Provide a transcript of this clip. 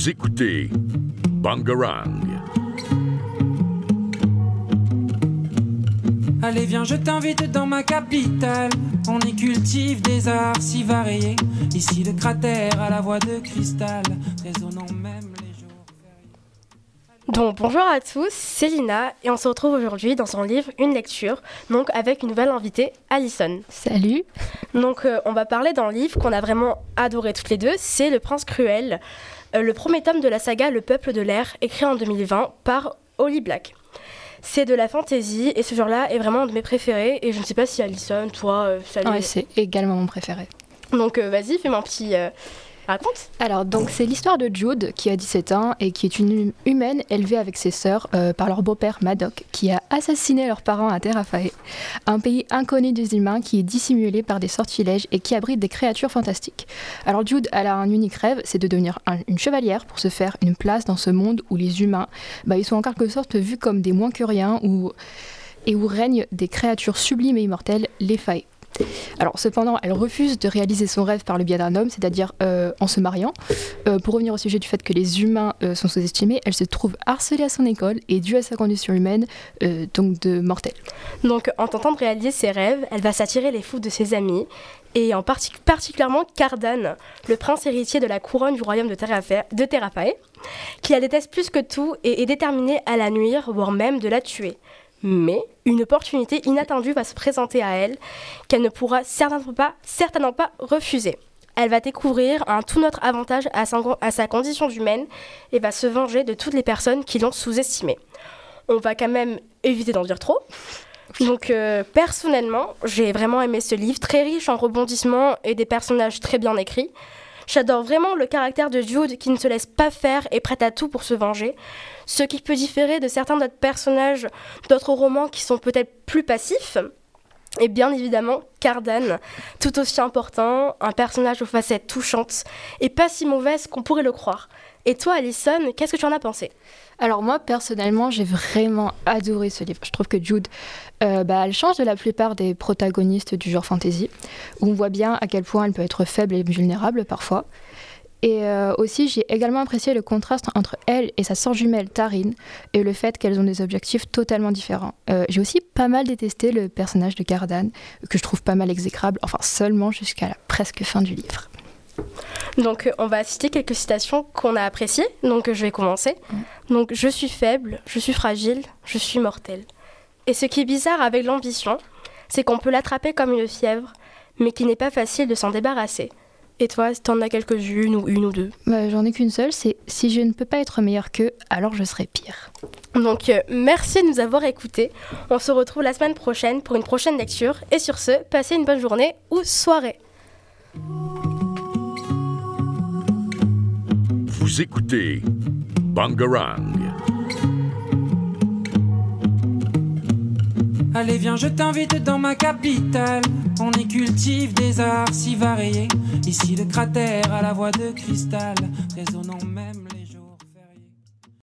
Vous écoutez Bangarang. Allez viens je t'invite dans ma capitale On y cultive des arts si variés Ici le cratère à la voix de cristal Résonnant même les jours fériés Donc bonjour à tous, c'est Lina et on se retrouve aujourd'hui dans son livre Une lecture, donc avec une nouvelle invitée, Alison. Salut. Donc euh, on va parler d'un livre qu'on a vraiment adoré toutes les deux, c'est Le Prince Cruel, le premier tome de la saga Le Peuple de l'air, écrit en 2020 par Holly Black. C'est de la fantasy et ce genre-là est vraiment un de mes préférés et je ne sais pas si Alison, toi, euh, ça. Ouais, c'est également mon préféré. Donc euh, vas-y, fais-moi un petit... euh, Alors, donc, c'est l'histoire de Jude, qui a 17 ans et qui est une hum- humaine élevée avec ses sœurs euh, par leur beau-père Madoc, qui a assassiné leurs parents à Terrafae, un pays inconnu des humains qui est dissimulé par des sortilèges et qui abrite des créatures fantastiques. Alors, Jude, elle a un unique rêve, c'est de devenir un- une chevalière pour se faire une place dans ce monde où les humains, bah, ils sont en quelque sorte vus comme des moins que rien, et où règnent des créatures sublimes et immortelles, les failles. Alors cependant, elle refuse de réaliser son rêve par le biais d'un homme, c'est-à-dire euh, en se mariant. Euh, pour revenir au sujet du fait que les humains euh, sont sous-estimés, elle se trouve harcelée à son école et due à sa condition humaine, donc de mortelle. Donc, en tentant de réaliser ses rêves, elle va s'attirer les fous de ses amis, et en partic- particulièrement Cardan, le prince héritier de la couronne du royaume de Terrafae, qui la déteste plus que tout et est déterminé à la nuire, voire même de la tuer. Mais une opportunité inattendue va se présenter à elle, qu'elle ne pourra certainement pas, refuser. Elle va découvrir un tout autre avantage à sa, à sa condition humaine et va se venger de toutes les personnes qui l'ont sous-estimée. On va quand même éviter d'en dire trop. Donc euh, personnellement, j'ai vraiment aimé ce livre, très riche en rebondissements et des personnages très bien écrits. J'adore vraiment le caractère de Jude qui ne se laisse pas faire et prête à tout pour se venger. Ce qui peut différer de certains d'autres personnages d'autres romans qui sont peut-être plus passifs. Et bien évidemment, Cardan, tout aussi important, un personnage aux facettes touchantes et pas si mauvaise qu'on pourrait le croire. Et toi, Alison, qu'est-ce que tu en as pensé? Alors moi, personnellement, j'ai vraiment adoré ce livre. Je trouve que Jude, euh, bah, elle change de la plupart des protagonistes du genre fantasy, où on voit bien à quel point elle peut être faible et vulnérable parfois. Et euh, aussi, j'ai également apprécié le contraste entre elle et sa sœur jumelle Tarine, et le fait qu'elles ont des objectifs totalement différents. Euh, j'ai aussi pas mal détesté le personnage de Cardan, que je trouve pas mal exécrable, enfin seulement jusqu'à la presque fin du livre. Donc, euh, on va citer quelques citations qu'on a appréciées. Donc, euh, je vais commencer. Donc, je suis faible, je suis fragile, je suis mortel. Et ce qui est bizarre avec l'ambition, c'est qu'on peut l'attraper comme une fièvre, mais qu'il n'est pas facile de s'en débarrasser. Et toi, t'en as quelques-unes ou une ou deux? Bah, J'en ai qu'une seule, c'est si je ne peux pas être meilleure qu'eux, alors je serai pire. Donc, euh, merci de nous avoir écoutés. On se retrouve la semaine prochaine pour une prochaine lecture. Et sur ce, passez une bonne journée ou soirée. Écoutez Bangarang. Allez viens je t'invite dans ma capitale. On y cultive des arts si variés. Ici le cratère à la voix de cristal. Résonnant même les